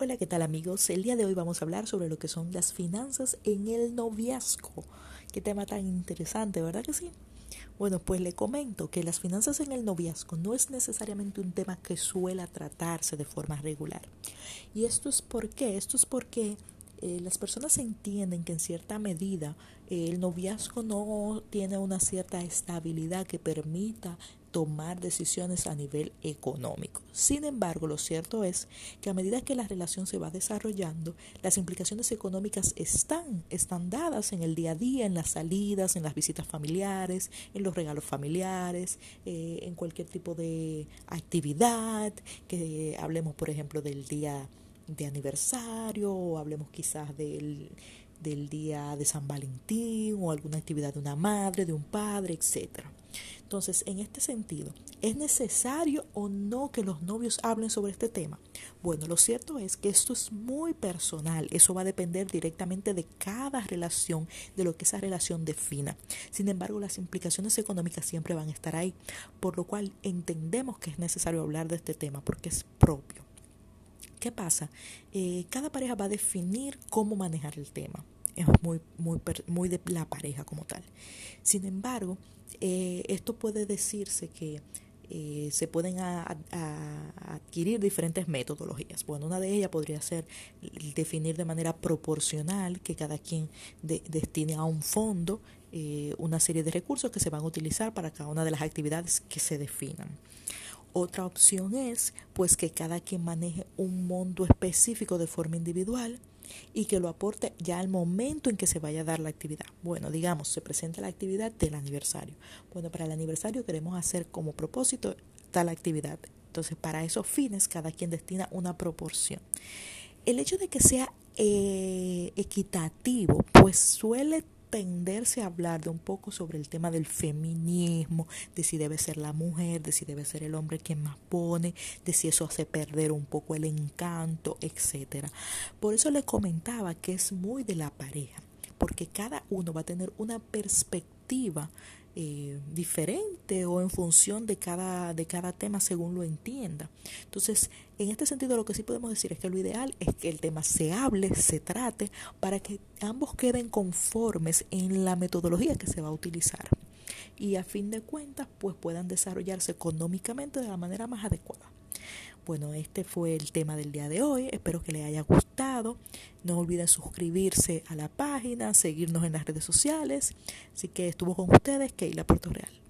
Hola, ¿qué tal amigos? El día de hoy vamos a hablar sobre lo que son las finanzas en el noviazgo. Qué tema tan interesante, ¿verdad que sí? Bueno, pues le comento que las finanzas en el noviazgo no es necesariamente un tema que suela tratarse de forma regular. ¿Y esto es por qué? Esto es porque eh, las personas entienden que en cierta medida eh, el noviazgo no tiene una cierta estabilidad que permita tomar decisiones a nivel económico. Sin embargo, lo cierto es que a medida que la relación se va desarrollando, las implicaciones económicas están, están dadas en el día a día, en las salidas, en las visitas familiares, en los regalos familiares, eh, en cualquier tipo de actividad, que hablemos por ejemplo del día de aniversario o hablemos quizás del del día de San Valentín o alguna actividad de una madre, de un padre, etcétera. Entonces, en este sentido, ¿es necesario o no que los novios hablen sobre este tema? Bueno, lo cierto es que esto es muy personal, eso va a depender directamente de cada relación, de lo que esa relación defina. Sin embargo, las implicaciones económicas siempre van a estar ahí, por lo cual entendemos que es necesario hablar de este tema porque es propio. ¿Qué pasa? Eh, cada pareja va a definir cómo manejar el tema. Es muy, muy, muy de la pareja como tal. Sin embargo, eh, esto puede decirse que eh, se pueden adquirir diferentes metodologías. Bueno, una de ellas podría ser definir de manera proporcional que cada quien destine a un fondo una serie de recursos que se van a utilizar para cada una de las actividades que se definan. Otra opción es pues que cada quien maneje un monto específico de forma individual y que lo aporte ya al momento en que se vaya a dar la actividad. Bueno, digamos, se presenta la actividad del aniversario. Bueno, para el aniversario queremos hacer como propósito tal actividad. Entonces, para esos fines, cada quien destina una proporción. El hecho de que sea eh, equitativo, pues suele tenderse a hablar de un poco sobre el tema del feminismo, de si debe ser la mujer, de si debe ser el hombre quien más pone, de si eso hace perder un poco el encanto, etcétera. Por eso le comentaba que es muy de la pareja, porque cada uno va a tener una perspectiva eh, diferente o en función de cada, de cada tema según lo entienda. Entonces, en este sentido lo que sí podemos decir es que lo ideal es que el tema se hable, se trate, para que ambos queden conformes en la metodología que se va a utilizar y a fin de cuentas pues puedan desarrollarse económicamente de la manera más adecuada. Bueno, este fue el tema del día de hoy. Espero que les haya No olviden suscribirse a la página, seguirnos en las redes sociales. Así que estuvo con ustedes Keila Puerto Real.